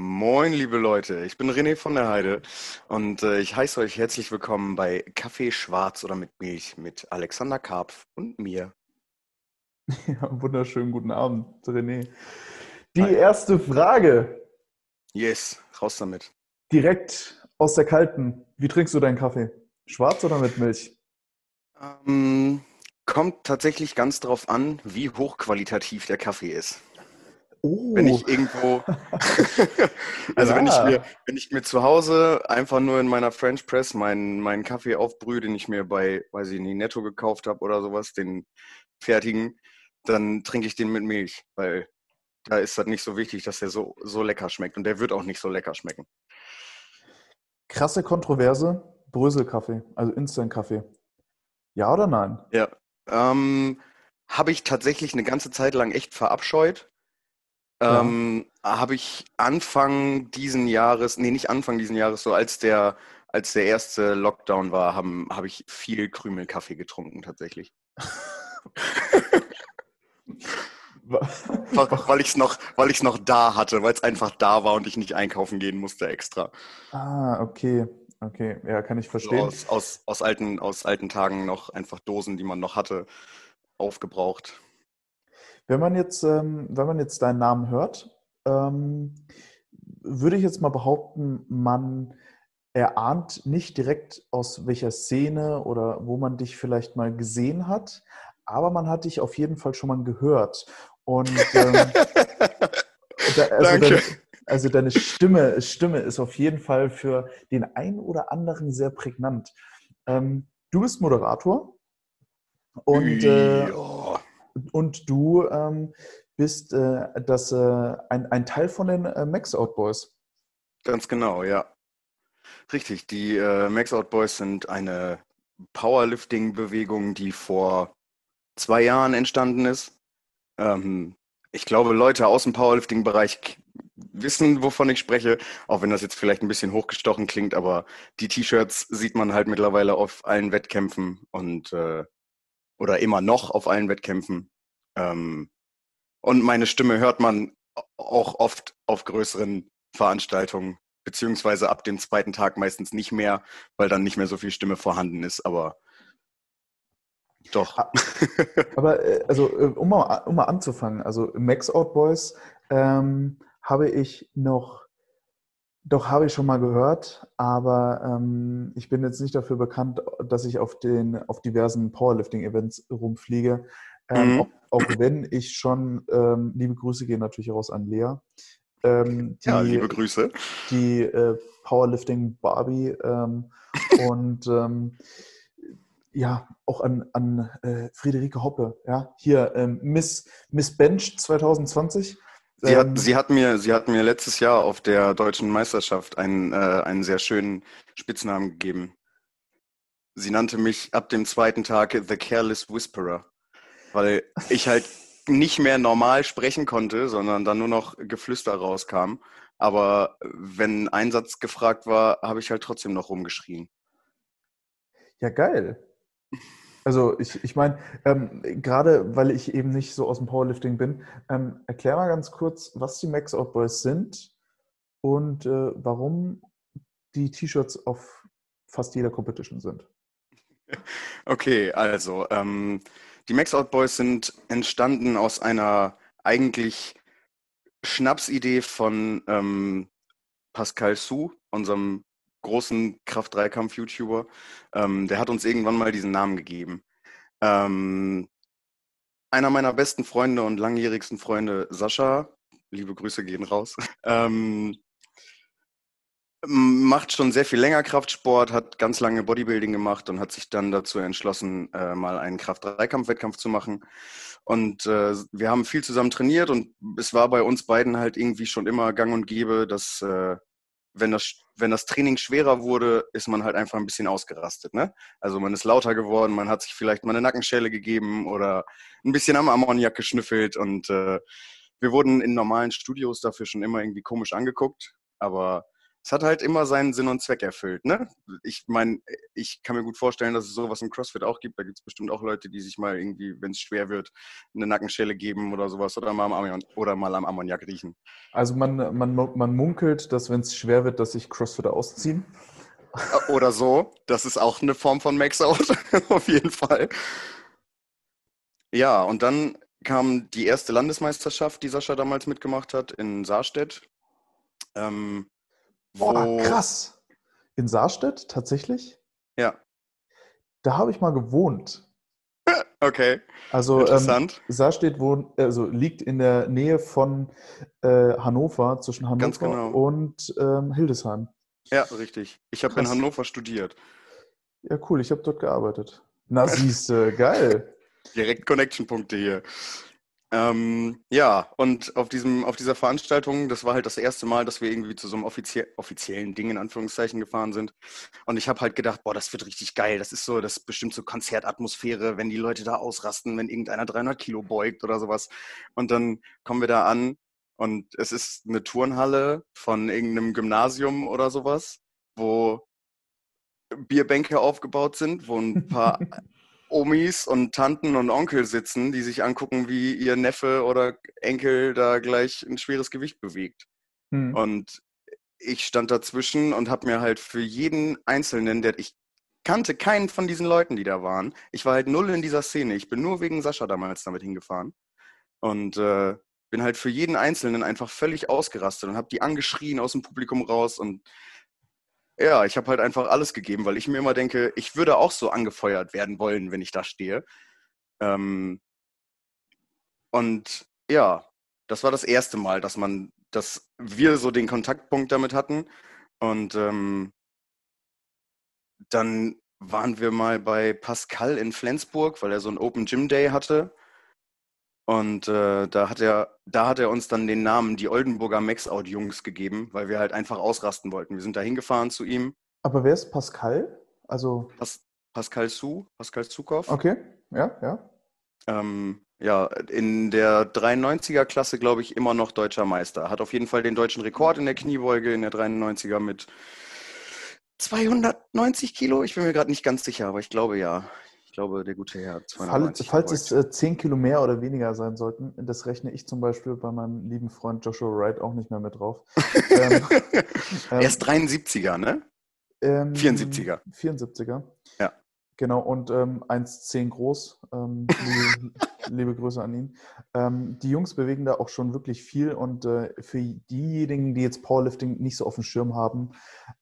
Moin, liebe Leute, ich bin René von der Heide und äh, ich heiße euch herzlich willkommen bei Kaffee Schwarz oder mit Milch mit Alexander Karpf und mir. Ja, wunderschönen guten Abend, René. Die Hi. erste Frage. Yes, raus damit. Direkt aus der kalten. Wie trinkst du deinen Kaffee? Schwarz oder mit Milch? Ähm, kommt tatsächlich ganz drauf an, wie hochqualitativ der Kaffee ist. Oh. Wenn ich irgendwo, also ja. wenn, ich mir, wenn ich mir zu Hause einfach nur in meiner French Press meinen, meinen Kaffee aufbrühe, den ich mir bei, weiß ich nicht, Netto gekauft habe oder sowas, den fertigen, dann trinke ich den mit Milch, weil da ist das nicht so wichtig, dass der so, so lecker schmeckt. Und der wird auch nicht so lecker schmecken. Krasse Kontroverse, Bröselkaffee, also Instant-Kaffee. Ja oder nein? Ja. Ähm, Habe ich tatsächlich eine ganze Zeit lang echt verabscheut. Ähm. Habe ich Anfang diesen Jahres, nee, nicht Anfang diesen Jahres, so als der, als der erste Lockdown war, habe hab ich viel Krümelkaffee getrunken tatsächlich. weil ich es noch, noch da hatte, weil es einfach da war und ich nicht einkaufen gehen musste extra. Ah, okay. Okay, ja, kann ich verstehen. So aus, aus, aus, alten, aus alten Tagen noch einfach Dosen, die man noch hatte, aufgebraucht. Wenn man jetzt, ähm, wenn man jetzt deinen Namen hört, ähm, würde ich jetzt mal behaupten, man erahnt nicht direkt aus welcher Szene oder wo man dich vielleicht mal gesehen hat, aber man hat dich auf jeden Fall schon mal gehört. Und ähm, da, also. Deine, also deine Stimme, Stimme ist auf jeden Fall für den einen oder anderen sehr prägnant. Ähm, du bist Moderator und äh, und du ähm, bist äh, das, äh, ein, ein Teil von den äh, Max Out Boys. Ganz genau, ja. Richtig, die äh, Max Out Boys sind eine Powerlifting-Bewegung, die vor zwei Jahren entstanden ist. Ähm, ich glaube, Leute aus dem Powerlifting-Bereich wissen, wovon ich spreche, auch wenn das jetzt vielleicht ein bisschen hochgestochen klingt, aber die T-Shirts sieht man halt mittlerweile auf allen Wettkämpfen und äh, oder immer noch auf allen Wettkämpfen. Ähm, und meine Stimme hört man auch oft auf größeren Veranstaltungen, beziehungsweise ab dem zweiten Tag meistens nicht mehr, weil dann nicht mehr so viel Stimme vorhanden ist, aber doch. Ah, aber äh, also äh, um mal, um mal anzufangen, also Max Out Boys ähm, habe ich noch doch, habe ich schon mal gehört, aber ähm, ich bin jetzt nicht dafür bekannt, dass ich auf, den, auf diversen Powerlifting-Events rumfliege. Ähm, mhm. auch, auch, wenn ich schon, ähm, liebe Grüße gehen natürlich raus an Lea. Ähm, die, ja, liebe Grüße. Die äh, Powerlifting Barbie ähm, und ähm, ja, auch an, an äh, Friederike Hoppe, ja, hier Miss, Miss Bench 2020 Sie hat, ähm, sie, hat mir, sie hat mir letztes Jahr auf der deutschen Meisterschaft einen, äh, einen sehr schönen Spitznamen gegeben. Sie nannte mich ab dem zweiten Tag The Careless Whisperer, weil ich halt nicht mehr normal sprechen konnte, sondern dann nur noch Geflüster rauskam. Aber wenn ein Satz gefragt war, habe ich halt trotzdem noch rumgeschrien. Ja, geil. Also ich, ich meine, ähm, gerade weil ich eben nicht so aus dem Powerlifting bin, ähm, erklär mal ganz kurz, was die Max Out Boys sind und äh, warum die T-Shirts auf fast jeder Competition sind. Okay, also ähm, die Max Out Boys sind entstanden aus einer eigentlich Schnapsidee von ähm, Pascal Su, unserem großen Kraft-Dreikampf-YouTuber. Ähm, der hat uns irgendwann mal diesen Namen gegeben. Ähm, einer meiner besten Freunde und langjährigsten Freunde, Sascha, liebe Grüße gehen raus, ähm, macht schon sehr viel länger Kraftsport, hat ganz lange Bodybuilding gemacht und hat sich dann dazu entschlossen, äh, mal einen Kraft-Dreikampf-Wettkampf zu machen. Und äh, wir haben viel zusammen trainiert und es war bei uns beiden halt irgendwie schon immer gang und gäbe, dass äh, wenn das, wenn das Training schwerer wurde, ist man halt einfach ein bisschen ausgerastet. Ne? Also man ist lauter geworden, man hat sich vielleicht mal eine Nackenschelle gegeben oder ein bisschen am Ammoniak geschnüffelt und äh, wir wurden in normalen Studios dafür schon immer irgendwie komisch angeguckt, aber es hat halt immer seinen Sinn und Zweck erfüllt. Ne? Ich meine, ich kann mir gut vorstellen, dass es sowas im CrossFit auch gibt. Da gibt es bestimmt auch Leute, die sich mal irgendwie, wenn es schwer wird, eine Nackenschelle geben oder sowas oder mal am, Ammon oder mal am Ammoniak riechen. Also man, man, man munkelt, dass wenn es schwer wird, dass sich CrossFitter ausziehen. Oder so. Das ist auch eine Form von Max-Out, auf jeden Fall. Ja, und dann kam die erste Landesmeisterschaft, die Sascha damals mitgemacht hat, in Saarstedt. Ähm, Boah, krass. In Saarstedt, tatsächlich? Ja. Da habe ich mal gewohnt. Okay. Also ähm, Saarstedt wohnt, also liegt in der Nähe von äh, Hannover, zwischen Hannover genau. und ähm, Hildesheim. Ja, richtig. Ich habe in Hannover studiert. Ja, cool, ich habe dort gearbeitet. Na, siehst du, geil. Direkt Connection-Punkte hier. Ähm, ja, und auf, diesem, auf dieser Veranstaltung, das war halt das erste Mal, dass wir irgendwie zu so einem offizie offiziellen Ding in Anführungszeichen gefahren sind. Und ich habe halt gedacht, boah, das wird richtig geil. Das ist so, das ist bestimmt so Konzertatmosphäre, wenn die Leute da ausrasten, wenn irgendeiner 300 Kilo beugt oder sowas. Und dann kommen wir da an und es ist eine Turnhalle von irgendeinem Gymnasium oder sowas, wo Bierbänke aufgebaut sind, wo ein paar Omis und Tanten und Onkel sitzen, die sich angucken, wie ihr Neffe oder Enkel da gleich ein schweres Gewicht bewegt. Hm. Und ich stand dazwischen und habe mir halt für jeden Einzelnen, der ich kannte keinen von diesen Leuten, die da waren. Ich war halt null in dieser Szene. Ich bin nur wegen Sascha damals damit hingefahren. Und äh, bin halt für jeden Einzelnen einfach völlig ausgerastet und habe die angeschrien aus dem Publikum raus und ja, ich habe halt einfach alles gegeben, weil ich mir immer denke, ich würde auch so angefeuert werden wollen, wenn ich da stehe. Ähm, und ja, das war das erste Mal, dass man, dass wir so den Kontaktpunkt damit hatten. Und ähm, dann waren wir mal bei Pascal in Flensburg, weil er so einen Open Gym Day hatte. Und äh, da, hat er, da hat er uns dann den Namen die Oldenburger Maxout-Jungs gegeben, weil wir halt einfach ausrasten wollten. Wir sind da hingefahren zu ihm. Aber wer ist Pascal? Also Pas Pascal Su, Pascal Zukow. Okay, ja, ja. Ähm, ja, in der 93er-Klasse, glaube ich, immer noch deutscher Meister. Hat auf jeden Fall den deutschen Rekord in der Kniebeuge in der 93er mit 290 Kilo. Ich bin mir gerade nicht ganz sicher, aber ich glaube ja glaube, der gute Herr hat 290 Falls, falls es äh, 10 Kilo mehr oder weniger sein sollten, das rechne ich zum Beispiel bei meinem lieben Freund Joshua Wright auch nicht mehr mit drauf. ähm, er ist 73er, ähm, ne? Ähm, 74er. 74er. Ja. Genau, und ähm, 1,10 groß. Ähm, liebe, liebe, Grüße an ihn. Ähm, die Jungs bewegen da auch schon wirklich viel und äh, für diejenigen, die jetzt Powerlifting nicht so auf dem Schirm haben,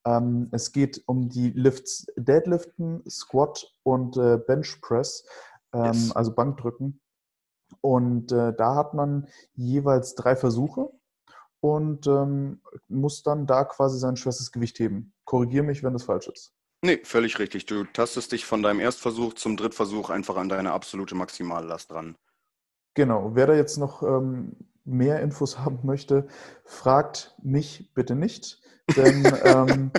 ähm, es geht um die Lifts Deadliften, Squat und äh, Bench Press, ähm, yes. also Bankdrücken. Und äh, da hat man jeweils drei Versuche und ähm, muss dann da quasi sein schwerstes Gewicht heben. Korrigiere mich, wenn das falsch ist. Nee, völlig richtig. Du tastest dich von deinem Erstversuch zum Drittversuch einfach an deine absolute Maximallast dran. Genau. Wer da jetzt noch ähm, mehr Infos haben möchte, fragt mich bitte nicht. Denn, ähm,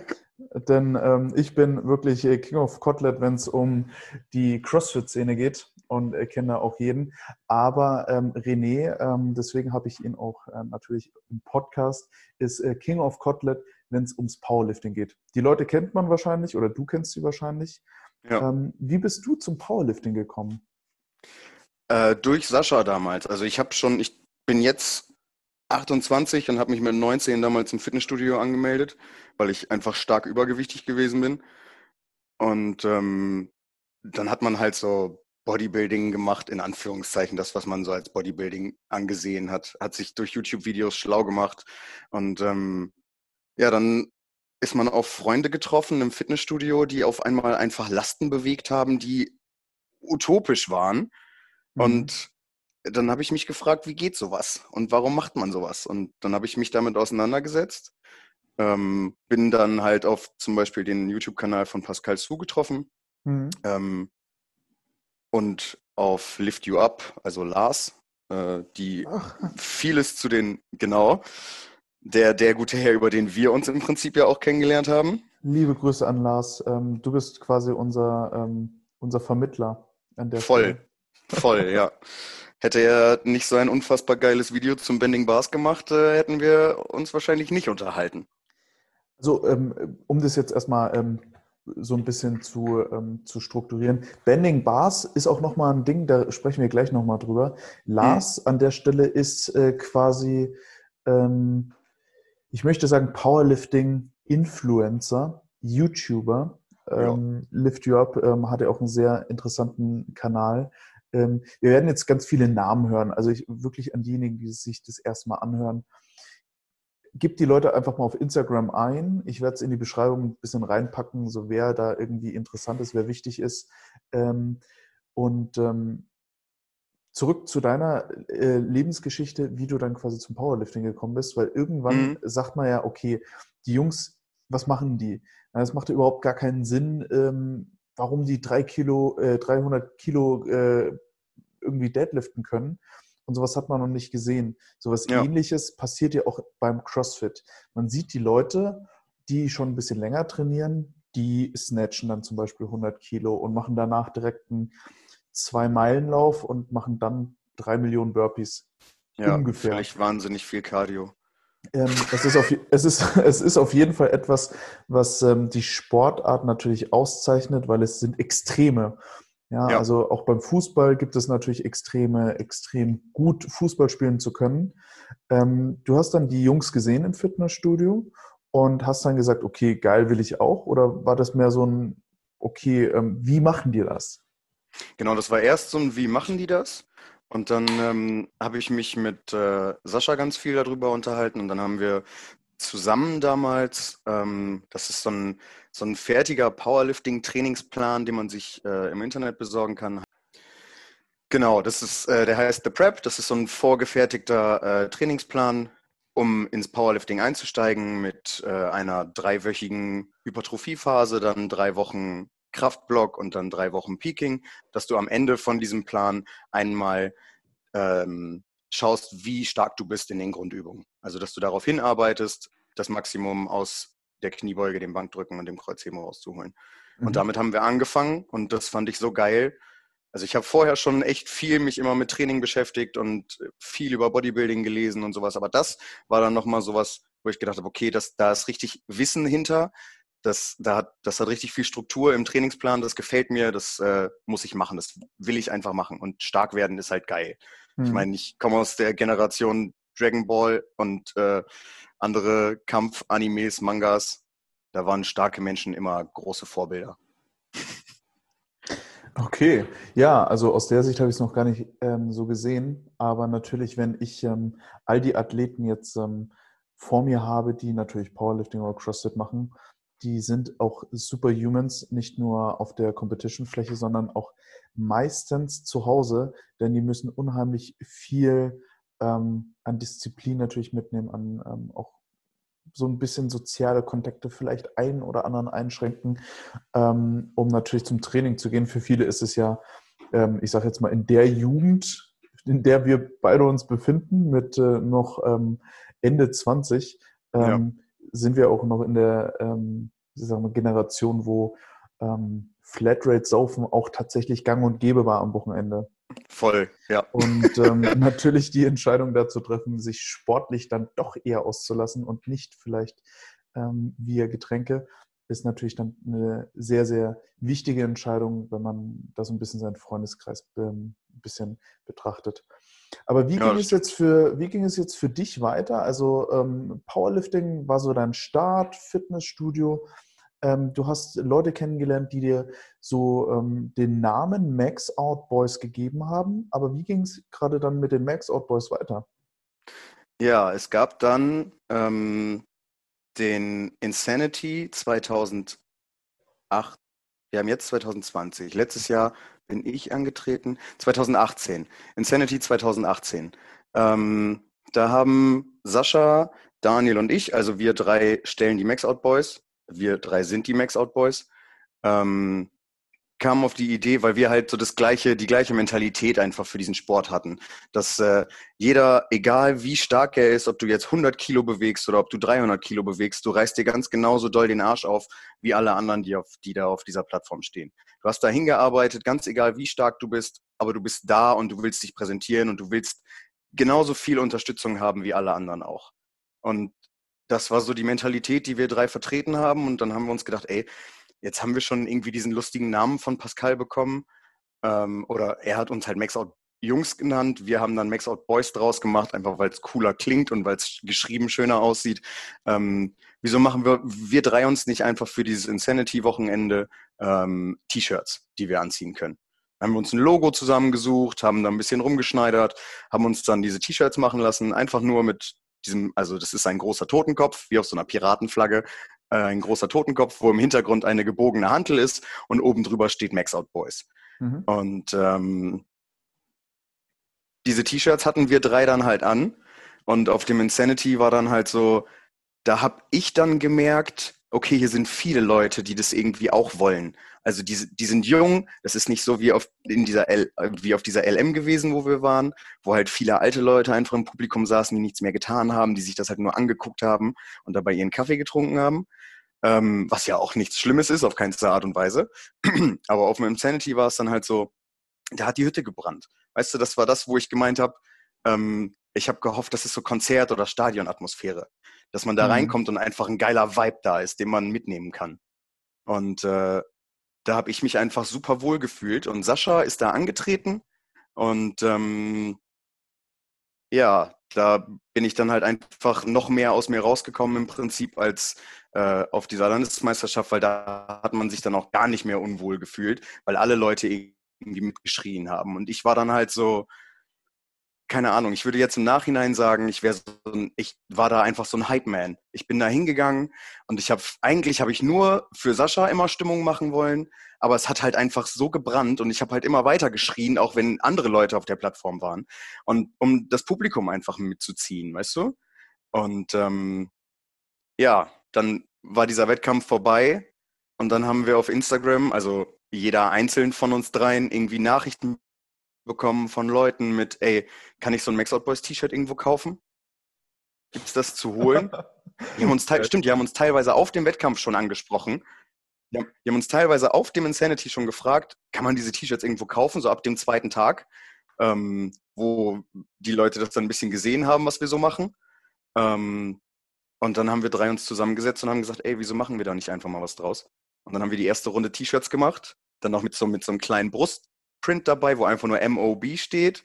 denn ähm, ich bin wirklich King of Kotlet, wenn es um die CrossFit-Szene geht und äh, kenne auch jeden. Aber ähm, René, ähm, deswegen habe ich ihn auch äh, natürlich im Podcast, ist äh, King of Kotlet wenn es ums Powerlifting geht. Die Leute kennt man wahrscheinlich oder du kennst sie wahrscheinlich. Ja. Ähm, wie bist du zum Powerlifting gekommen? Äh, durch Sascha damals. Also ich habe schon, ich bin jetzt 28 und habe mich mit 19 damals im Fitnessstudio angemeldet, weil ich einfach stark übergewichtig gewesen bin. Und ähm, dann hat man halt so Bodybuilding gemacht, in Anführungszeichen, das, was man so als Bodybuilding angesehen hat, hat sich durch YouTube-Videos schlau gemacht und ähm, ja, dann ist man auf Freunde getroffen im Fitnessstudio, die auf einmal einfach Lasten bewegt haben, die utopisch waren. Mhm. Und dann habe ich mich gefragt, wie geht sowas und warum macht man sowas? Und dann habe ich mich damit auseinandergesetzt. Ähm, bin dann halt auf zum Beispiel den YouTube-Kanal von Pascal Su getroffen mhm. ähm, und auf Lift You Up, also Lars, äh, die Ach. vieles zu den, genau, der, der gute Herr, über den wir uns im Prinzip ja auch kennengelernt haben. Liebe Grüße an Lars. Ähm, du bist quasi unser, ähm, unser Vermittler an der Voll, Stelle. voll, ja. Hätte er nicht so ein unfassbar geiles Video zum Bending Bars gemacht, äh, hätten wir uns wahrscheinlich nicht unterhalten. Also, ähm, um das jetzt erstmal ähm, so ein bisschen zu, ähm, zu strukturieren. Bending Bars ist auch nochmal ein Ding, da sprechen wir gleich nochmal drüber. Lars mhm. an der Stelle ist äh, quasi, ähm, ich möchte sagen, Powerlifting-Influencer, YouTuber. Ähm, ja. Lift You Up ähm, hatte auch einen sehr interessanten Kanal. Ähm, wir werden jetzt ganz viele Namen hören. Also ich, wirklich an diejenigen, die sich das erstmal anhören gib die Leute einfach mal auf Instagram ein. Ich werde es in die Beschreibung ein bisschen reinpacken, so wer da irgendwie interessant ist, wer wichtig ist. Ähm, und ähm, zurück zu deiner äh, Lebensgeschichte, wie du dann quasi zum Powerlifting gekommen bist, weil irgendwann mhm. sagt man ja, okay, die Jungs, was machen die? Es macht überhaupt gar keinen Sinn, ähm, warum die drei Kilo, äh, 300 Kilo äh, irgendwie deadliften können und sowas hat man noch nicht gesehen. Sowas ja. ähnliches passiert ja auch beim CrossFit. Man sieht die Leute, die schon ein bisschen länger trainieren, die snatchen dann zum Beispiel 100 Kilo und machen danach direkt einen Zwei-Meilen-Lauf und machen dann drei Millionen Burpees. Ja, ungefähr. völlig wahnsinnig viel Cardio. Ähm, es, ist auf, es, ist, es ist auf jeden Fall etwas, was ähm, die Sportart natürlich auszeichnet, weil es sind Extreme. Ja, ja, also auch beim Fußball gibt es natürlich Extreme, extrem gut Fußball spielen zu können. Ähm, du hast dann die Jungs gesehen im Fitnessstudio und hast dann gesagt, okay, geil will ich auch? Oder war das mehr so ein, okay, ähm, wie machen die das? Genau, das war erst so ein, wie machen die das? Und dann ähm, habe ich mich mit äh, Sascha ganz viel darüber unterhalten und dann haben wir zusammen damals, ähm, das ist so ein so ein fertiger Powerlifting-Trainingsplan, den man sich äh, im Internet besorgen kann. Genau, das ist, äh, der heißt The Prep. Das ist so ein vorgefertigter äh, Trainingsplan, um ins Powerlifting einzusteigen mit äh, einer dreiwöchigen Hypertrophiephase, dann drei Wochen Kraftblock und dann drei Wochen Peaking, dass du am Ende von diesem Plan einmal ähm, schaust, wie stark du bist in den Grundübungen. Also, dass du darauf hinarbeitest, das Maximum aus der Kniebeuge, dem Bankdrücken und dem Kreuzheben rauszuholen. Mhm. Und damit haben wir angefangen und das fand ich so geil. Also ich habe vorher schon echt viel mich immer mit Training beschäftigt und viel über Bodybuilding gelesen und sowas, aber das war dann nochmal sowas, wo ich gedacht habe, okay, das, da ist richtig Wissen hinter, das, da hat, das hat richtig viel Struktur im Trainingsplan, das gefällt mir, das äh, muss ich machen, das will ich einfach machen und stark werden ist halt geil. Mhm. Ich meine, ich komme aus der Generation Dragon Ball und äh, andere Kampf-Animes, Mangas. Da waren starke Menschen immer große Vorbilder. Okay, ja, also aus der Sicht habe ich es noch gar nicht ähm, so gesehen. Aber natürlich, wenn ich ähm, all die Athleten jetzt ähm, vor mir habe, die natürlich Powerlifting oder CrossFit machen, die sind auch Superhumans, nicht nur auf der Competition-Fläche, sondern auch meistens zu Hause, denn die müssen unheimlich viel ähm, an Disziplin natürlich mitnehmen, an ähm, auch so ein bisschen soziale Kontakte vielleicht einen oder anderen einschränken, ähm, um natürlich zum Training zu gehen. Für viele ist es ja, ähm, ich sage jetzt mal, in der Jugend, in der wir beide uns befinden, mit äh, noch ähm, Ende 20, ähm, ja. Sind wir auch noch in der ähm, wir, Generation, wo ähm, Flatrate-Saufen auch tatsächlich gang und gäbe war am Wochenende. Voll, ja. Und ähm, natürlich die Entscheidung dazu treffen, sich sportlich dann doch eher auszulassen und nicht vielleicht ähm, via Getränke, ist natürlich dann eine sehr, sehr wichtige Entscheidung, wenn man da so ein bisschen seinen Freundeskreis ähm, ein bisschen betrachtet. Aber wie, ja, ging es jetzt für, wie ging es jetzt für dich weiter? Also ähm, Powerlifting war so dein Start, Fitnessstudio. Ähm, du hast Leute kennengelernt, die dir so ähm, den Namen Max Out Boys gegeben haben. Aber wie ging es gerade dann mit den Max Out Boys weiter? Ja, es gab dann ähm, den Insanity 2008. Wir haben jetzt 2020. Letztes Jahr bin ich angetreten. 2018. Insanity 2018. Ähm, da haben Sascha, Daniel und ich, also wir drei stellen die Max Out Boys wir drei sind die Max Out Boys, ähm, kamen auf die Idee, weil wir halt so das gleiche, die gleiche Mentalität einfach für diesen Sport hatten, dass äh, jeder, egal wie stark er ist, ob du jetzt 100 Kilo bewegst oder ob du 300 Kilo bewegst, du reißt dir ganz genauso doll den Arsch auf wie alle anderen, die, auf, die da auf dieser Plattform stehen. Du hast da hingearbeitet, ganz egal wie stark du bist, aber du bist da und du willst dich präsentieren und du willst genauso viel Unterstützung haben wie alle anderen auch. Und das war so die Mentalität, die wir drei vertreten haben. Und dann haben wir uns gedacht, ey, jetzt haben wir schon irgendwie diesen lustigen Namen von Pascal bekommen. Ähm, oder er hat uns halt Max Out Jungs genannt. Wir haben dann Max Out Boys draus gemacht, einfach weil es cooler klingt und weil es geschrieben schöner aussieht. Ähm, wieso machen wir, wir drei uns nicht einfach für dieses Insanity-Wochenende ähm, T-Shirts, die wir anziehen können? Haben wir uns ein Logo zusammengesucht, haben da ein bisschen rumgeschneidert, haben uns dann diese T-Shirts machen lassen, einfach nur mit diesem, also das ist ein großer Totenkopf, wie auf so einer Piratenflagge, ein großer Totenkopf, wo im Hintergrund eine gebogene Hantel ist und oben drüber steht Max Out Boys. Mhm. Und ähm, diese T-Shirts hatten wir drei dann halt an. Und auf dem Insanity war dann halt so, da habe ich dann gemerkt, okay, hier sind viele Leute, die das irgendwie auch wollen. Also die, die sind jung, das ist nicht so wie auf, in dieser L, wie auf dieser LM gewesen, wo wir waren, wo halt viele alte Leute einfach im Publikum saßen, die nichts mehr getan haben, die sich das halt nur angeguckt haben und dabei ihren Kaffee getrunken haben. Ähm, was ja auch nichts Schlimmes ist, auf keinste Art und Weise. Aber auf dem Insanity war es dann halt so, da hat die Hütte gebrannt. Weißt du, das war das, wo ich gemeint habe, ähm, ich habe gehofft, das ist so Konzert- oder Stadionatmosphäre. Dass man da mhm. reinkommt und einfach ein geiler Vibe da ist, den man mitnehmen kann. Und äh, da habe ich mich einfach super wohl gefühlt. Und Sascha ist da angetreten und ähm, ja, da bin ich dann halt einfach noch mehr aus mir rausgekommen im Prinzip als äh, auf dieser Landesmeisterschaft, weil da hat man sich dann auch gar nicht mehr unwohl gefühlt, weil alle Leute irgendwie mitgeschrien haben. Und ich war dann halt so, keine Ahnung, ich würde jetzt im Nachhinein sagen, ich wäre so ein, ich war da einfach so ein Hype-Man. Ich bin da hingegangen und ich habe, eigentlich habe ich nur für Sascha immer Stimmung machen wollen, aber es hat halt einfach so gebrannt und ich habe halt immer weiter geschrien, auch wenn andere Leute auf der Plattform waren. Und um das Publikum einfach mitzuziehen, weißt du? Und ähm, ja, dann war dieser Wettkampf vorbei und dann haben wir auf Instagram, also jeder einzeln von uns dreien, irgendwie Nachrichten bekommen von Leuten mit, ey, kann ich so ein Max Out Boys T-Shirt irgendwo kaufen? Gibt es das zu holen? Die haben uns stimmt, die haben uns teilweise auf dem Wettkampf schon angesprochen. Die haben, die haben, uns teilweise auf dem Insanity schon gefragt, kann man diese T-Shirts irgendwo kaufen, so ab dem zweiten Tag, ähm, wo die Leute das dann ein bisschen gesehen haben, was wir so machen. Ähm, und dann haben wir drei uns zusammengesetzt und haben gesagt, ey, wieso machen wir da nicht einfach mal was draus? Und dann haben wir die erste Runde T-Shirts gemacht, dann noch mit so, mit so einem kleinen Brustprint dabei, wo einfach nur MOB steht,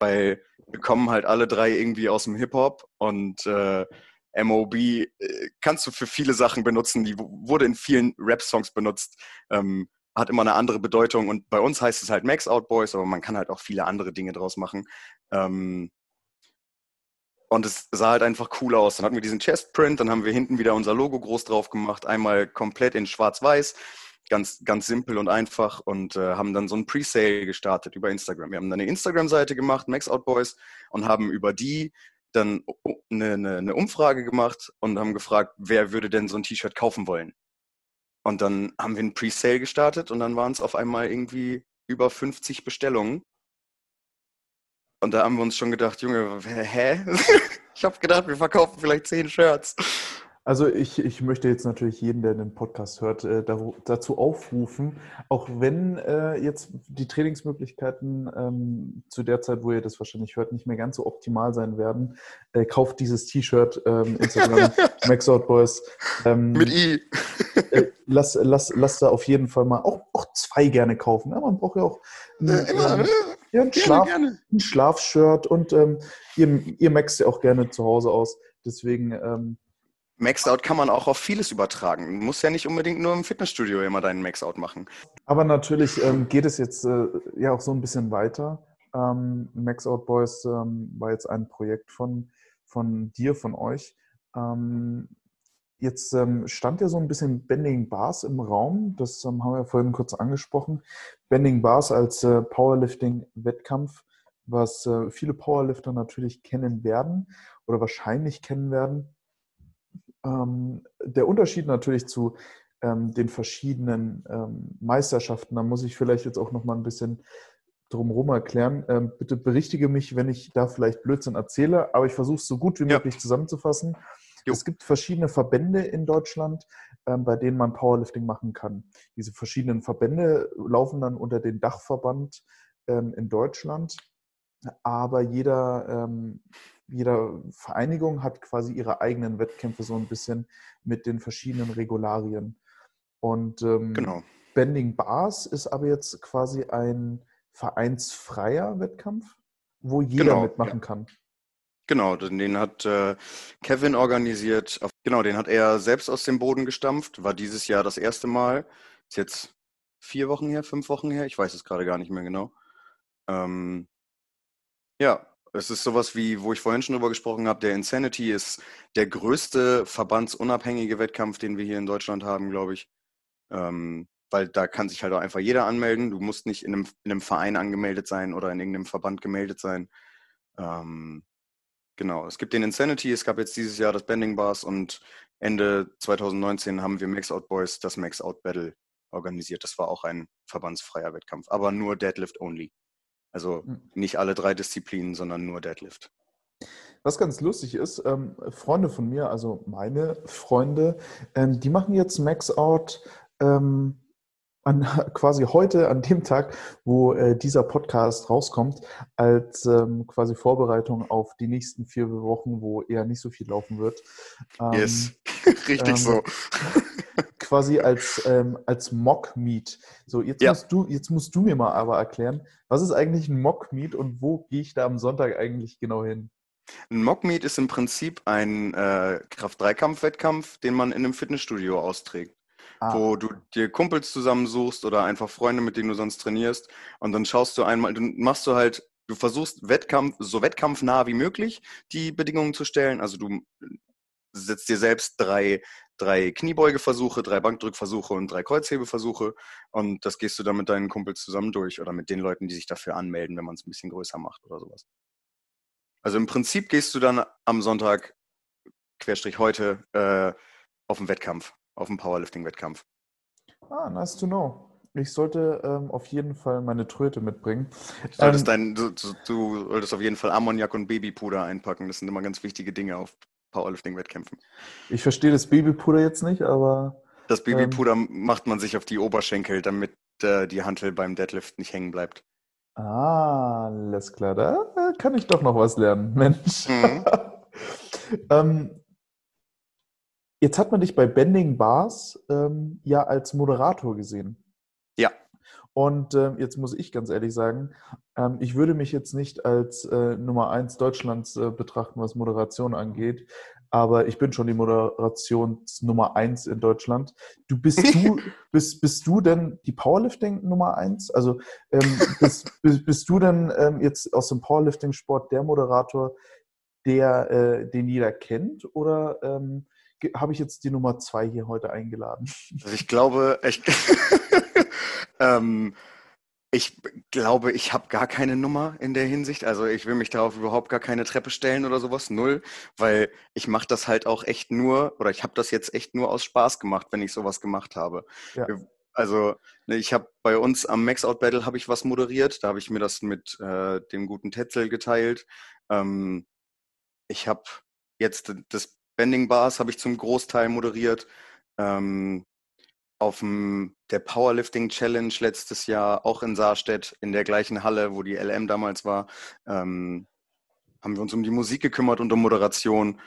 weil wir kommen halt alle drei irgendwie aus dem Hip-Hop und äh, MOB äh, kannst du für viele Sachen benutzen, die wurde in vielen Rap-Songs benutzt, ähm, hat immer eine andere Bedeutung und bei uns heißt es halt Max Out Boys, aber man kann halt auch viele andere Dinge draus machen. Ähm, und es sah halt einfach cool aus. Dann hatten wir diesen Chestprint, dann haben wir hinten wieder unser Logo groß drauf gemacht, einmal komplett in schwarz-weiß, ganz, ganz simpel und einfach und äh, haben dann so ein Presale gestartet über Instagram. Wir haben dann eine Instagram-Seite gemacht, Max Out und haben über die dann eine, eine, eine Umfrage gemacht und haben gefragt, wer würde denn so ein T-Shirt kaufen wollen. Und dann haben wir ein Presale gestartet und dann waren es auf einmal irgendwie über 50 Bestellungen. Und da haben wir uns schon gedacht, Junge, hä? ich habe gedacht, wir verkaufen vielleicht zehn Shirts. Also ich, ich möchte jetzt natürlich jeden, der den Podcast hört, äh, dazu aufrufen, auch wenn äh, jetzt die Trainingsmöglichkeiten ähm, zu der Zeit, wo ihr das wahrscheinlich hört, nicht mehr ganz so optimal sein werden, äh, kauft dieses T-Shirt, ähm, Instagram, Max Out Boys. Ähm, Mit I. äh, lass, lass, lass da auf jeden Fall mal auch, auch zwei gerne kaufen. Ja, man braucht ja auch ein, ja, immer, ähm, ja, ein, gerne, Schlaf, gerne. ein Schlafshirt und ähm, ihr, ihr maxt ja auch gerne zu Hause aus. Deswegen ähm, Maxout kann man auch auf vieles übertragen. Du musst ja nicht unbedingt nur im Fitnessstudio immer deinen Maxout machen. Aber natürlich ähm, geht es jetzt äh, ja auch so ein bisschen weiter. Ähm, Maxout Boys ähm, war jetzt ein Projekt von, von dir, von euch. Ähm, jetzt ähm, stand ja so ein bisschen Bending Bars im Raum. Das ähm, haben wir vorhin kurz angesprochen. Bending Bars als äh, Powerlifting-Wettkampf, was äh, viele Powerlifter natürlich kennen werden oder wahrscheinlich kennen werden. Ähm, der Unterschied natürlich zu ähm, den verschiedenen ähm, Meisterschaften, da muss ich vielleicht jetzt auch noch mal ein bisschen drumherum erklären. Ähm, bitte berichtige mich, wenn ich da vielleicht Blödsinn erzähle, aber ich versuche es so gut wie möglich zusammenzufassen. Jo. Es gibt verschiedene Verbände in Deutschland, ähm, bei denen man Powerlifting machen kann. Diese verschiedenen Verbände laufen dann unter den Dachverband ähm, in Deutschland, aber jeder jeder Vereinigung hat quasi ihre eigenen Wettkämpfe so ein bisschen mit den verschiedenen Regularien. Und ähm, Genau. Bending Bars ist aber jetzt quasi ein vereinsfreier Wettkampf, wo jeder Genau, mitmachen ja. kann. Genau, den den hat äh, Kevin organisiert. Genau, den hat er selbst aus dem Boden gestampft. War dieses Jahr das erste Mal. Ist jetzt vier Wochen her, fünf Wochen her. Ich weiß es gerade gar nicht mehr genau. Ähm, ja, es ist sowas wie, wo ich vorhin schon drüber gesprochen habe, der Insanity ist der größte verbandsunabhängige Wettkampf, den wir hier in Deutschland haben, glaube ich. Ähm, weil da kann sich halt auch einfach jeder anmelden. Du musst nicht in einem, in einem Verein angemeldet sein oder in irgendeinem Verband gemeldet sein. Ähm, genau, es gibt den Insanity, es gab jetzt dieses Jahr das Bending Bars und Ende 2019 haben wir Max Out Boys das Max Out Battle organisiert. Das war auch ein verbandsfreier Wettkampf, aber nur Deadlift only. Also Hm. nicht alle drei Disziplinen, sondern nur Deadlift. Was ganz lustig ist, ähm, Freunde von mir, also meine Freunde, ähm, die machen jetzt Max Out ähm, an, quasi heute, an dem Tag, wo äh, dieser Podcast rauskommt, als ähm, quasi Vorbereitung auf die nächsten vier Wochen, wo eher nicht so viel laufen wird. Ähm, Yes, richtig ähm, so. quasi als, ähm, als Mock-Meet. So, jetzt, Ja. musst du, jetzt musst du mir mal aber erklären, was ist eigentlich ein Mock-Meet und wo gehe ich da am Sonntag eigentlich genau hin? Ein Mockmeet ist im Prinzip ein äh, Kraft-3-Kampf-Wettkampf, den man in einem Fitnessstudio austrägt. Ah, wo du dir Kumpels zusammensuchst oder einfach Freunde, mit denen du sonst trainierst. Und dann schaust du einmal, du machst du halt, du versuchst Wettkampf, so wettkampfnah wie möglich die Bedingungen zu stellen. Also du setzt dir selbst drei, drei Kniebeugeversuche, drei Bankdrückversuche und drei Kreuzhebeversuche. Und das gehst du dann mit deinen Kumpels zusammen durch oder mit den Leuten, die sich dafür anmelden, wenn man es ein bisschen größer macht oder sowas. Also im Prinzip gehst du dann am Sonntag, Querstrich heute, äh, auf den Wettkampf, auf den Powerlifting-Wettkampf. ah, nice to know. Ich sollte ähm, auf jeden Fall meine Tröte mitbringen. Du solltest, Ähm, dein, du, du, solltest auf jeden Fall Ammoniak und Babypuder einpacken. Das sind immer ganz wichtige Dinge auf Powerlifting-Wettkämpfen. Ich verstehe das Babypuder jetzt nicht, aber Das Ähm. Babypuder macht man sich auf die Oberschenkel, damit äh, die Hantel beim Deadlift nicht hängen bleibt. ah, alles klar, da kann ich doch noch was lernen, Mensch. Mhm. ähm, jetzt hat man dich bei Bending Bars ähm, ja als Moderator gesehen. Ja. Und ähm, jetzt muss ich ganz ehrlich sagen, ähm, ich würde mich jetzt nicht als äh, Nummer eins Deutschlands äh, betrachten, was Moderation angeht, aber ich bin schon die Moderationsnummer eins in Deutschland. Du bist du bist, bist du denn die Powerlifting Nummer eins? Also ähm, bist, bist, bist du denn ähm, jetzt aus dem Powerlifting-Sport der Moderator, der äh, den jeder kennt, oder ähm, habe ich jetzt die Nummer zwei hier heute eingeladen? Also ich glaube, ich, ähm, ich glaube, ich habe gar keine Nummer in der Hinsicht. Also ich will mich darauf überhaupt gar keine Treppe stellen oder sowas, null, weil ich mache das halt auch echt nur, oder ich habe das jetzt echt nur aus Spaß gemacht, wenn ich sowas gemacht habe. Ja. Also ne, ich habe bei uns am Max Out Battle habe ich was moderiert, da habe ich mir das mit äh, dem guten Tetzel geteilt. Ähm, ich habe jetzt das Bending Bars habe ich zum Großteil moderiert. Ähm, auf dem, der Powerlifting Challenge letztes Jahr, auch in Saarstedt, in der gleichen Halle, wo die LM damals war, ähm, haben wir uns um die Musik gekümmert und um Moderation.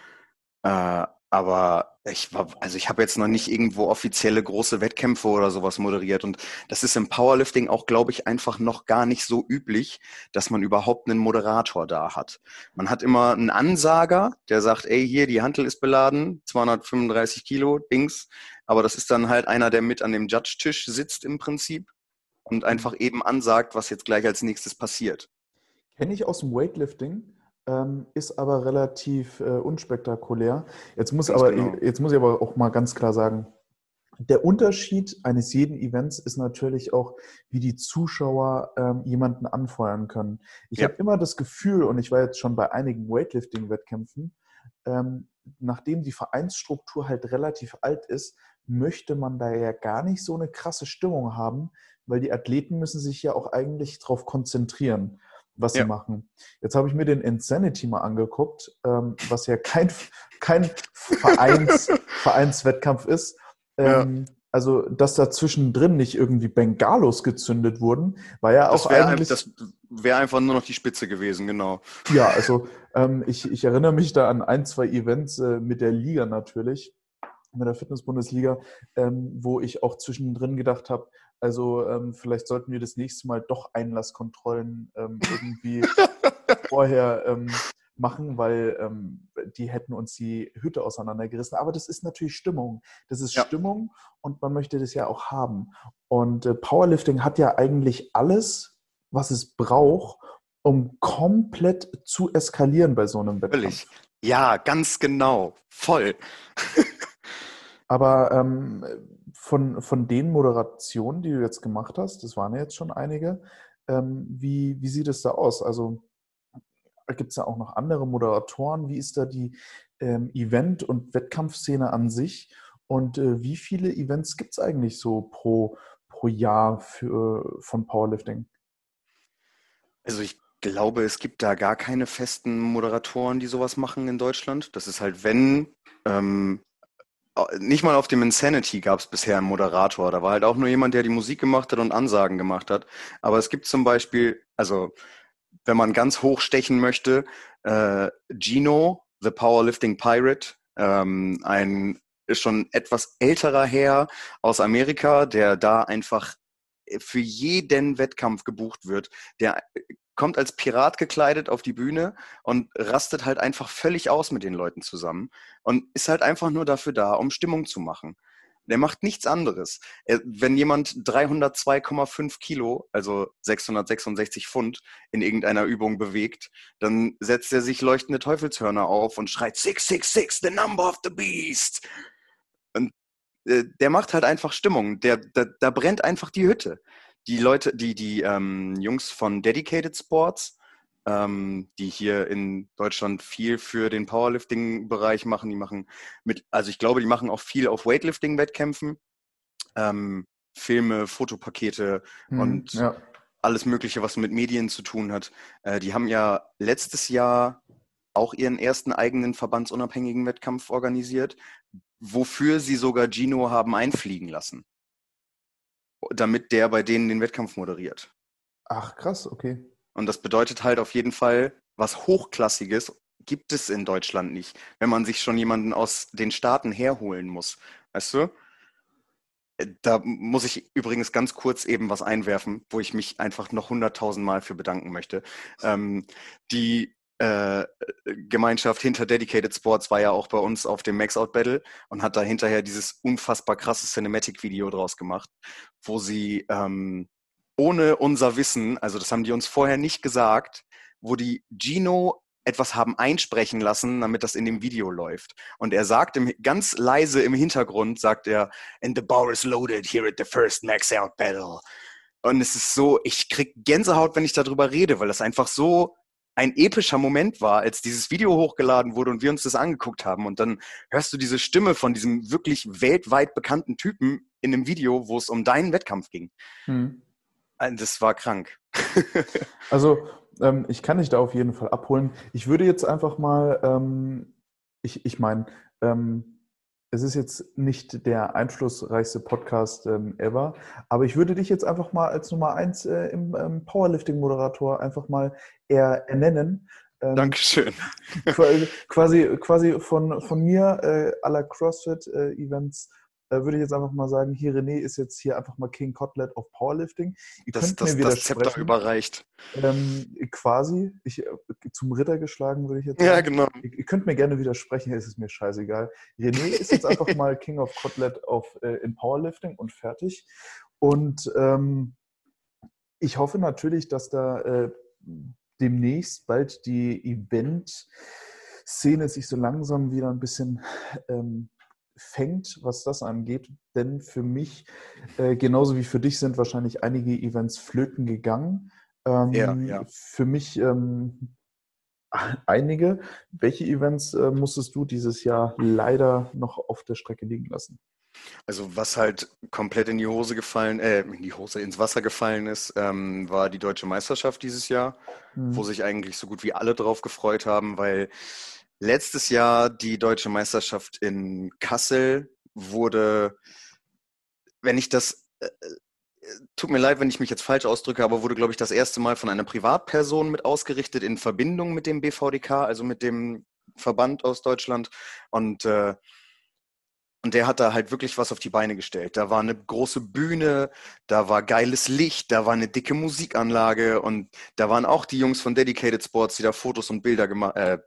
Äh, aber ich war, also ich habe jetzt noch nicht irgendwo offizielle große Wettkämpfe oder sowas moderiert. Und das ist im Powerlifting auch, glaube ich, einfach noch gar nicht so üblich, dass man überhaupt einen Moderator da hat. Man hat immer einen Ansager, der sagt, ey, hier, die Hantel ist beladen, 235 Kilo, Dings. Aber das ist dann halt einer, der mit an dem Judge-Tisch sitzt im Prinzip und einfach eben ansagt, was jetzt gleich als nächstes passiert. Kenne ich aus dem Weightlifting, ähm, ist aber relativ äh, unspektakulär. Jetzt muss, Ganz aber, genau. jetzt muss ich aber auch mal ganz klar sagen, der Unterschied eines jeden Events ist natürlich auch, wie die Zuschauer ähm, jemanden anfeuern können. Ich Ja. habe immer das Gefühl, und ich war jetzt schon bei einigen Weightlifting-Wettkämpfen, ähm, nachdem die Vereinsstruktur halt relativ alt ist, möchte man da ja gar nicht so eine krasse Stimmung haben, weil die Athleten müssen sich ja auch eigentlich darauf konzentrieren, was Ja. sie machen. Jetzt habe ich mir den Insanity mal angeguckt, ähm, was ja kein, kein Vereins, Vereinswettkampf ist. Ja. Ähm, also dass da zwischendrin nicht irgendwie Bengalos gezündet wurden, war ja Das auch wäre eigentlich. das wär einfach nur noch die Spitze gewesen, genau. Ja, also ähm, ich, ich erinnere mich da an ein, zwei Events äh, mit der Liga natürlich, mit der Fitnessbundesliga, ähm, wo ich auch zwischendrin gedacht habe, also ähm, vielleicht sollten wir das nächste Mal doch Einlasskontrollen ähm, irgendwie vorher ähm, machen, weil ähm, die hätten uns die Hütte auseinandergerissen. Aber das ist natürlich Stimmung. Das ist Ja. Stimmung und man möchte das ja auch haben. Und äh, Powerlifting hat ja eigentlich alles, was es braucht, um komplett zu eskalieren bei so einem Wettkampf. Völlig. Ja, ganz genau. Voll. Aber ähm, von, von den Moderationen, die du jetzt gemacht hast, das waren ja jetzt schon einige, ähm, wie, wie sieht es da aus? Also gibt es da auch noch andere Moderatoren? Wie ist da die ähm, Event- und Wettkampfszene an sich? Und äh, wie viele Events gibt es eigentlich so pro, pro Jahr für, von Powerlifting? Also ich glaube, es gibt da gar keine festen Moderatoren, die sowas machen in Deutschland. Das ist halt, wenn, ähm, nicht mal auf dem Insanity gab es bisher einen Moderator. Da war halt auch nur jemand, der die Musik gemacht hat und Ansagen gemacht hat. Aber es gibt zum Beispiel, also wenn man ganz hoch stechen möchte, äh, Gino, The Powerlifting Pirate, ähm, ein schon etwas älterer Herr aus Amerika, der da einfach für jeden Wettkampf gebucht wird. Der kommt als Pirat gekleidet auf die Bühne und rastet halt einfach völlig aus mit den Leuten zusammen und ist halt einfach nur dafür da, um Stimmung zu machen. Der macht nichts anderes. Er, wenn jemand 302,5 Kilo, also 666 Pfund, in irgendeiner Übung bewegt, dann setzt er sich leuchtende Teufelshörner auf und schreit 666, the number of the beast. Und äh, der macht halt einfach Stimmung. Der, da, da brennt einfach die Hütte die Leute, die, die ähm, Jungs von Dedicated Sports, ähm, die hier in Deutschland viel für den Powerlifting-Bereich machen, die machen mit, also ich glaube, die machen auch viel auf Weightlifting-Wettkämpfen, ähm, Filme, Fotopakete Hm, und ja. alles Mögliche, was mit Medien zu tun hat. Äh, die haben ja letztes Jahr auch ihren ersten eigenen verbandsunabhängigen Wettkampf organisiert, wofür sie sogar Gino haben einfliegen lassen damit der bei denen den Wettkampf moderiert. Ach, krass, okay. Und das bedeutet halt auf jeden Fall, was Hochklassiges gibt es in Deutschland nicht, wenn man sich schon jemanden aus den Staaten herholen muss. Weißt du? Da muss ich übrigens ganz kurz eben was einwerfen, wo ich mich einfach noch hunderttausend Mal für bedanken möchte. Ähm, die äh, Gemeinschaft hinter Dedicated Sports war ja auch bei uns auf dem Max Out Battle und hat da hinterher dieses unfassbar krasse Cinematic-Video draus gemacht, wo sie ähm, ohne unser Wissen, also das haben die uns vorher nicht gesagt, wo die Gino etwas haben einsprechen lassen, damit das in dem Video läuft. Und er sagt im, ganz leise im Hintergrund, sagt er, and the bar is loaded here at the first Max Out Battle. Und es ist so, ich krieg Gänsehaut, wenn ich darüber rede, weil das einfach so ein epischer Moment war, als dieses Video hochgeladen wurde und wir uns das angeguckt haben. Und dann hörst du diese Stimme von diesem wirklich weltweit bekannten Typen in einem Video, wo es um deinen Wettkampf ging. Hm. Äh, Das war krank. Also, ähm, ich kann dich da auf jeden Fall abholen. Ich würde jetzt einfach mal, ähm, ich, ich meine, ähm, es ist jetzt nicht der einflussreichste Podcast ähm, ever, aber ich würde dich jetzt einfach mal als Nummer eins äh, im ähm, Powerlifting-Moderator einfach mal ernennen. Ähm, Dankeschön. Quasi, quasi, von, von mir äh, aller CrossFit-Events äh, würde ich jetzt einfach mal sagen, hier René ist jetzt hier einfach mal King Kotlet auf Powerlifting. Ihr Das, könnt das, mir das Zepter überreicht. Ähm, quasi, ich, äh, zum Ritter geschlagen, würde ich jetzt Ja, sagen. genau. Ihr, ihr könnt mir gerne widersprechen, es ist mir scheißegal. René ist jetzt einfach mal King of Kotlet auf, äh, in Powerlifting und fertig. Und ähm, ich hoffe natürlich, dass da äh, demnächst bald die Event-Szene sich so langsam wieder ein bisschen ähm, fängt, was das angeht. Denn für mich, äh, genauso wie für dich, sind wahrscheinlich einige Events flöten gegangen. Ähm, Ja, ja. Für mich ähm, einige. Welche Events äh, musstest du dieses Jahr leider noch auf der Strecke liegen lassen? Also was halt komplett in die Hose gefallen, äh, in die Hose, ins Wasser gefallen ist, ähm, war die deutsche Meisterschaft dieses Jahr, Hm. wo sich eigentlich so gut wie alle drauf gefreut haben, weil letztes Jahr die deutsche Meisterschaft in Kassel wurde wenn ich das, äh, äh, tut mir leid, wenn ich mich jetzt falsch ausdrücke, aber wurde, glaube ich, das erste Mal von einer Privatperson mit ausgerichtet in Verbindung mit dem BVDK, also mit dem Verband aus Deutschland. Und äh, und der hat da halt wirklich was auf die Beine gestellt. Da war eine große Bühne, da war geiles Licht, da war eine dicke Musikanlage und da waren auch die Jungs von Dedicated Sports, die da Fotos und Bilder gemacht, äh,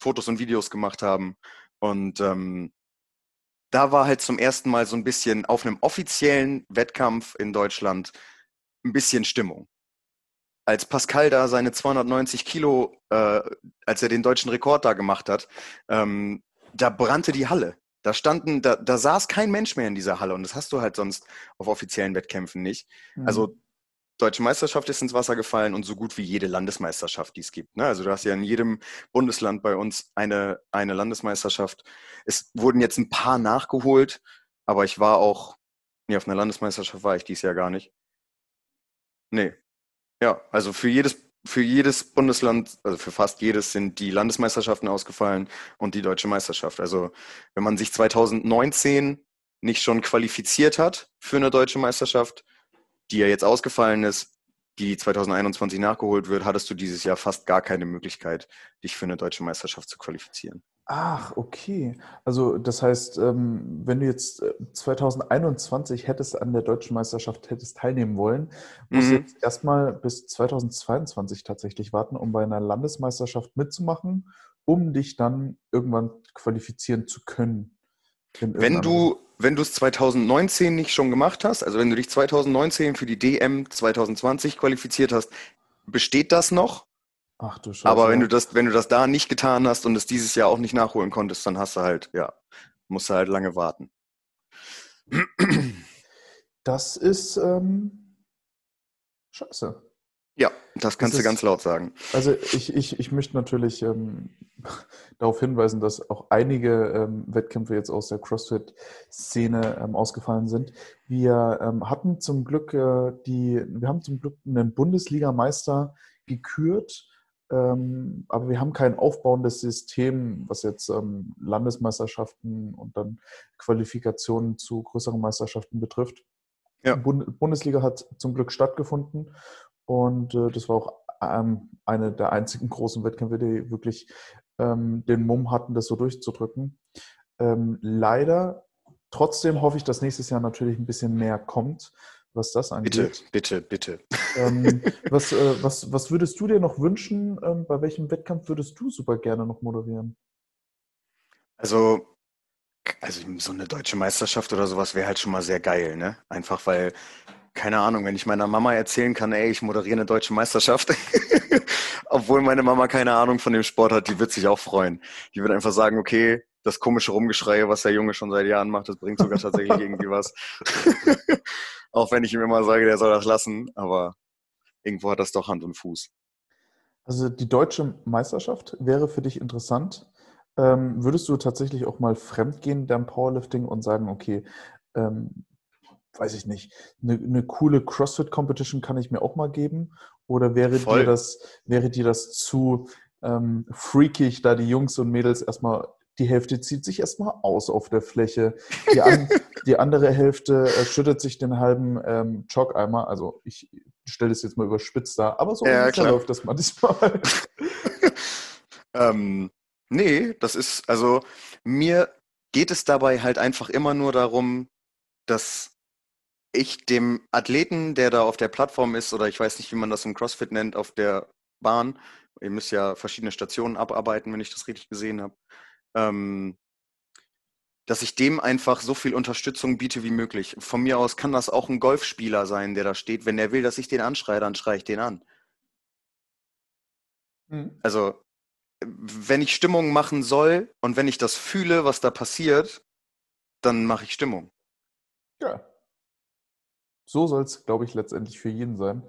Fotos und Videos gemacht haben. Und ähm, da war halt zum ersten Mal so ein bisschen auf einem offiziellen Wettkampf in Deutschland ein bisschen Stimmung. Als Pascal da seine 290 Kilo, äh, als er den deutschen Rekord da gemacht hat, ähm, da brannte die Halle. Da standen, da, da saß kein Mensch mehr in dieser Halle und das hast du halt sonst auf offiziellen Wettkämpfen nicht. Mhm. Also Deutsche Meisterschaft ist ins Wasser gefallen und so gut wie jede Landesmeisterschaft, die es gibt. Ne? Also du hast ja in jedem Bundesland bei uns eine, eine Landesmeisterschaft. Es wurden jetzt ein paar nachgeholt, aber ich war auch, nee, auf einer Landesmeisterschaft war ich dies Jahr gar nicht. Nee. Ja, also für jedes für jedes Bundesland, also für fast jedes, sind die Landesmeisterschaften ausgefallen und die deutsche Meisterschaft. Also wenn man sich 2019 nicht schon qualifiziert hat für eine deutsche Meisterschaft, die ja jetzt ausgefallen ist, die 2021 nachgeholt wird, hattest du dieses Jahr fast gar keine Möglichkeit, dich für eine deutsche Meisterschaft zu qualifizieren. Ach, okay. Also das heißt, ähm, wenn du jetzt 2021 äh, hättest an der deutschen Meisterschaft hättest teilnehmen wollen, musst mhm. du jetzt erstmal bis 2022 tatsächlich warten, um bei einer Landesmeisterschaft mitzumachen, um dich dann irgendwann qualifizieren zu können. Wenn du, wenn du es 2019 nicht schon gemacht hast, also wenn du dich 2019 für die DM 2020 qualifiziert hast, besteht das noch? Ach du Scheiße. Aber wenn du das, wenn du das da nicht getan hast und es dieses Jahr auch nicht nachholen konntest, dann hast du halt, ja, musst du halt lange warten. Das ist ähm, scheiße. Ja, das kannst das ist, du ganz laut sagen. Also ich, ich, ich möchte natürlich ähm, darauf hinweisen, dass auch einige ähm, Wettkämpfe jetzt aus der CrossFit-Szene ähm, ausgefallen sind. Wir ähm, hatten zum Glück äh, die, wir haben zum Glück einen Bundesligameister gekürt ähm, aber wir haben kein aufbauendes System, was jetzt ähm, Landesmeisterschaften und dann Qualifikationen zu größeren Meisterschaften betrifft. Ja. Bund Bundesliga hat zum Glück stattgefunden und äh, das war auch ähm, eine der einzigen großen Wettkämpfe, die wirklich ähm, den Mumm hatten, das so durchzudrücken. Ähm, leider, trotzdem hoffe ich, dass nächstes Jahr natürlich ein bisschen mehr kommt was das angeht. Bitte, bitte, bitte. Ähm, was, äh, was, was würdest du dir noch wünschen? Ähm, bei welchem Wettkampf würdest du super gerne noch moderieren? Also, also so eine deutsche Meisterschaft oder sowas wäre halt schon mal sehr geil, ne? Einfach weil, keine Ahnung, wenn ich meiner Mama erzählen kann, ey, ich moderiere eine deutsche Meisterschaft, obwohl meine Mama keine Ahnung von dem Sport hat, die wird sich auch freuen. Die wird einfach sagen, okay, das komische Rumgeschrei, was der Junge schon seit Jahren macht, das bringt sogar tatsächlich irgendwie was. Auch wenn ich ihm immer sage, der soll das lassen, aber irgendwo hat das doch Hand und Fuß. Also die deutsche Meisterschaft wäre für dich interessant. Ähm, würdest du tatsächlich auch mal fremdgehen beim Powerlifting und sagen, okay, ähm, weiß ich nicht, eine, eine coole CrossFit-Competition kann ich mir auch mal geben? Oder wäre Voll. dir das, wäre dir das zu ähm, freakig, da die Jungs und Mädels erstmal die Hälfte zieht sich erstmal aus auf der Fläche. Die, an, die andere Hälfte äh, schüttet sich den halben ähm, Jog-Eimer. Also ich stelle das jetzt mal überspitzt da, aber so ja, läuft das manchmal. ähm, nee, das ist, also mir geht es dabei halt einfach immer nur darum, dass ich dem Athleten, der da auf der Plattform ist, oder ich weiß nicht, wie man das im CrossFit nennt, auf der Bahn, ihr müsst ja verschiedene Stationen abarbeiten, wenn ich das richtig gesehen habe, ähm, dass ich dem einfach so viel Unterstützung biete wie möglich. Von mir aus kann das auch ein Golfspieler sein, der da steht. Wenn er will, dass ich den anschreie, dann schreie ich den an. Mhm. Also, wenn ich Stimmung machen soll und wenn ich das fühle, was da passiert, dann mache ich Stimmung. Ja. So soll es, glaube ich, letztendlich für jeden sein.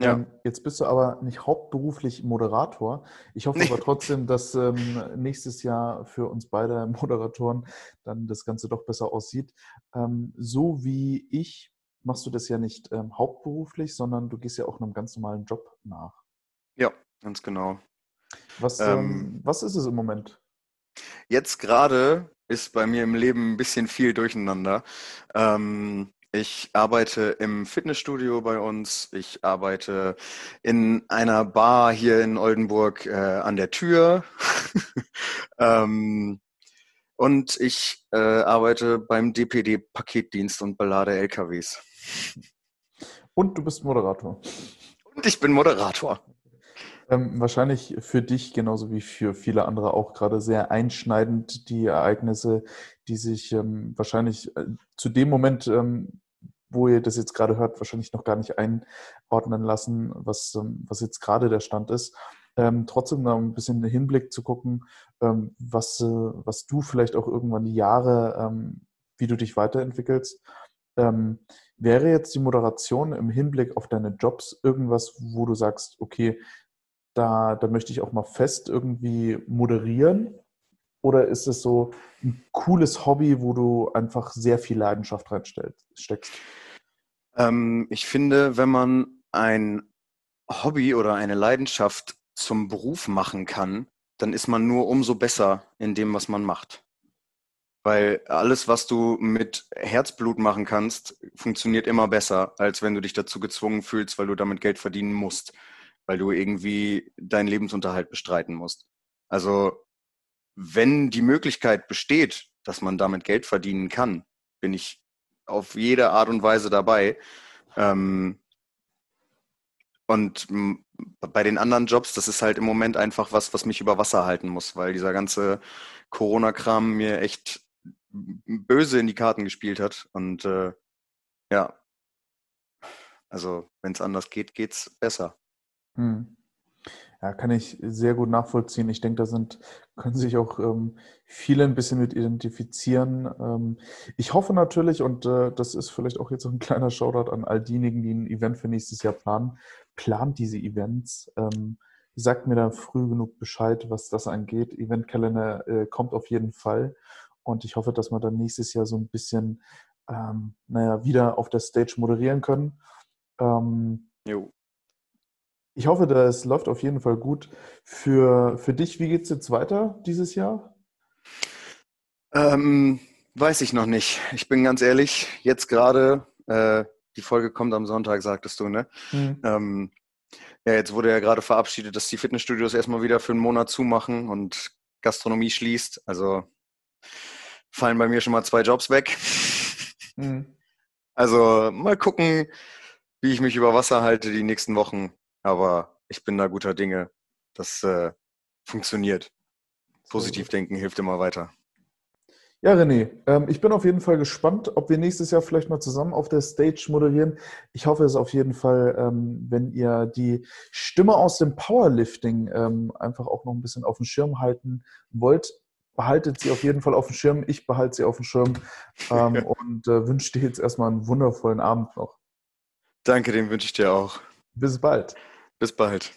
Ja. Ähm, jetzt bist du aber nicht hauptberuflich Moderator. Ich hoffe nee. aber trotzdem, dass ähm, nächstes Jahr für uns beide Moderatoren dann das Ganze doch besser aussieht. Ähm, so wie ich machst du das ja nicht ähm, hauptberuflich, sondern du gehst ja auch einem ganz normalen Job nach. Ja, ganz genau. Was, ähm, ähm, was ist es im Moment? Jetzt gerade ist bei mir im Leben ein bisschen viel durcheinander. Ähm, Ich arbeite im Fitnessstudio bei uns. Ich arbeite in einer Bar hier in Oldenburg äh, an der Tür. ähm, und ich äh, arbeite beim DPD Paketdienst und Ballade LKWs. Und du bist Moderator. Und ich bin Moderator. Ähm, wahrscheinlich für dich genauso wie für viele andere auch gerade sehr einschneidend die Ereignisse, die sich ähm, wahrscheinlich äh, zu dem Moment, ähm, wo ihr das jetzt gerade hört, wahrscheinlich noch gar nicht einordnen lassen, was, ähm, was jetzt gerade der Stand ist. Ähm, trotzdem noch ein bisschen Hinblick zu gucken, ähm, was, äh, was du vielleicht auch irgendwann die Jahre, wie du dich weiterentwickelst. wäre jetzt die Moderation im Hinblick auf deine Jobs irgendwas, wo du sagst, okay, da, da möchte ich auch mal fest irgendwie moderieren? Oder ist es so ein cooles Hobby, wo du einfach sehr viel Leidenschaft reinsteckst? Ähm, ich finde, wenn man ein Hobby oder eine Leidenschaft zum Beruf machen kann, dann ist man nur umso besser in dem, was man macht. Weil alles, was du mit Herzblut machen kannst, funktioniert immer besser, als wenn du dich dazu gezwungen fühlst, weil du damit Geld verdienen musst weil du irgendwie deinen Lebensunterhalt bestreiten musst. Also wenn die Möglichkeit besteht, dass man damit Geld verdienen kann, bin ich auf jede Art und Weise dabei. Ähm, und bei den anderen Jobs, das ist halt im Moment einfach was, was mich über Wasser halten muss, weil dieser ganze Corona-Kram mir echt böse in die Karten gespielt hat. Und äh, ja, also wenn es anders geht, geht's besser. Hm. Ja, kann ich sehr gut nachvollziehen. Ich denke, da sind, können sich auch ähm, viele ein bisschen mit identifizieren. Ähm, ich hoffe natürlich, und äh, das ist vielleicht auch jetzt so ein kleiner Shoutout an all diejenigen, die ein Event für nächstes Jahr planen, plant diese Events. Ähm, sagt mir da früh genug Bescheid, was das angeht. Eventkalender äh, kommt auf jeden Fall. Und ich hoffe, dass wir dann nächstes Jahr so ein bisschen, ähm, naja, wieder auf der Stage moderieren können. Ähm, jo. Ich hoffe, das läuft auf jeden Fall gut. Für, für dich, wie geht es jetzt weiter dieses Jahr? Ähm, weiß ich noch nicht. Ich bin ganz ehrlich, jetzt gerade, äh, die Folge kommt am Sonntag, sagtest du, ne? Mhm. Ähm, ja, jetzt wurde ja gerade verabschiedet, dass die Fitnessstudios erstmal wieder für einen Monat zumachen und Gastronomie schließt. Also fallen bei mir schon mal zwei Jobs weg. Mhm. Also mal gucken, wie ich mich über Wasser halte die nächsten Wochen. Aber ich bin da guter Dinge. Das äh, funktioniert. Positiv denken hilft immer weiter. Ja, René, ähm, ich bin auf jeden Fall gespannt, ob wir nächstes Jahr vielleicht mal zusammen auf der Stage moderieren. Ich hoffe es auf jeden Fall, ähm, wenn ihr die Stimme aus dem Powerlifting ähm, einfach auch noch ein bisschen auf dem Schirm halten wollt. Behaltet sie auf jeden Fall auf dem Schirm. Ich behalte sie auf dem Schirm ähm, und äh, wünsche dir jetzt erstmal einen wundervollen Abend noch. Danke, den wünsche ich dir auch. Bis bald. Bis bald.